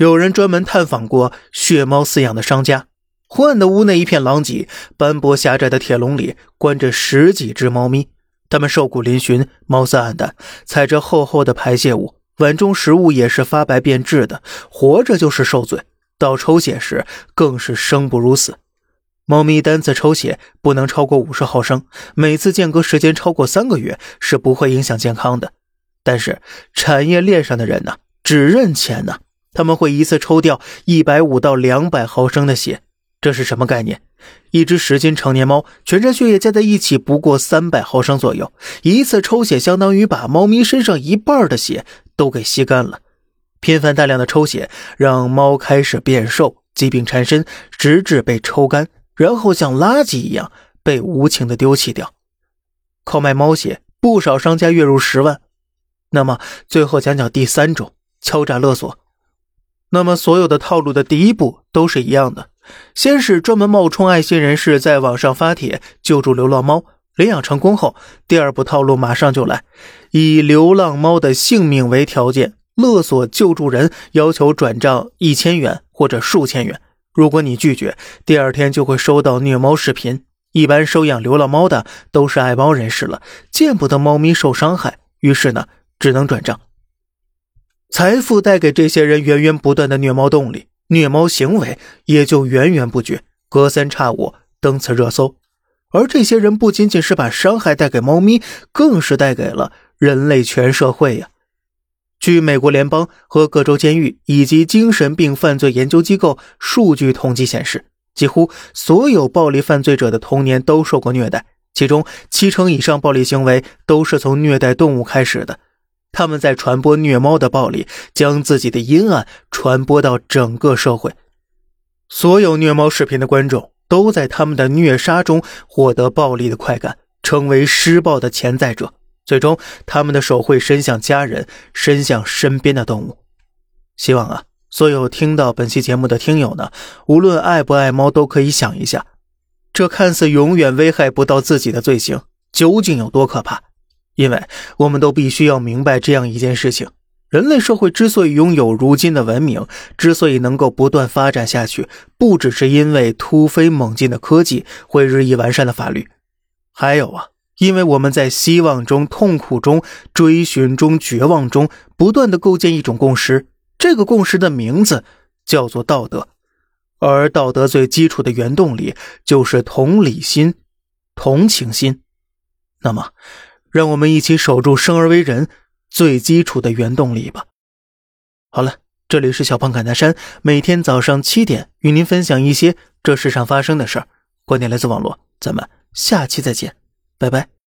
有人专门探访过血猫饲养的商家。昏暗的屋内一片狼藉，斑驳狭窄的铁笼里关着十几只猫咪，它们瘦骨嶙峋，毛色暗淡，踩着厚厚的排泄物，碗中食物也是发白变质的，活着就是受罪，到抽血时更是生不如死。猫咪单次抽血不能超过五十毫升，每次间隔时间超过三个月是不会影响健康的。但是产业链上的人呢，只认钱呢，他们会一次抽掉一百五到两百毫升的血。这是什么概念？一只十斤成年猫，全身血液加在一起不过三百毫升左右，一次抽血相当于把猫咪身上一半的血都给吸干了。频繁大量的抽血让猫开始变瘦，疾病缠身，直至被抽干，然后像垃圾一样被无情的丢弃掉。靠卖猫血，不少商家月入十万。那么最后讲讲第三种敲诈勒索。那么所有的套路的第一步都是一样的。先是专门冒充爱心人士，在网上发帖救助流浪猫，领养成功后，第二步套路马上就来，以流浪猫的性命为条件，勒索救助人，要求转账一千元或者数千元。如果你拒绝，第二天就会收到虐猫视频。一般收养流浪猫的都是爱猫人士了，见不得猫咪受伤害，于是呢，只能转账。财富带给这些人源源不断的虐猫动力。虐猫行为也就源源不绝，隔三差五登此热搜。而这些人不仅仅是把伤害带给猫咪，更是带给了人类全社会呀。据美国联邦和各州监狱以及精神病犯罪研究机构数据统计显示，几乎所有暴力犯罪者的童年都受过虐待，其中七成以上暴力行为都是从虐待动物开始的。他们在传播虐猫的暴力，将自己的阴暗传播到整个社会。所有虐猫视频的观众都在他们的虐杀中获得暴力的快感，成为施暴的潜在者。最终，他们的手会伸向家人，伸向身边的动物。希望啊，所有听到本期节目的听友呢，无论爱不爱猫，都可以想一下，这看似永远危害不到自己的罪行，究竟有多可怕。因为我们都必须要明白这样一件事情：人类社会之所以拥有如今的文明，之所以能够不断发展下去，不只是因为突飞猛进的科技会日益完善的法律，还有啊，因为我们在希望中、痛苦中、追寻中、绝望中，不断的构建一种共识。这个共识的名字叫做道德，而道德最基础的原动力就是同理心、同情心。那么。让我们一起守住生而为人最基础的原动力吧。好了，这里是小胖侃大山，每天早上七点与您分享一些这世上发生的事儿，观点来自网络，咱们下期再见，拜拜。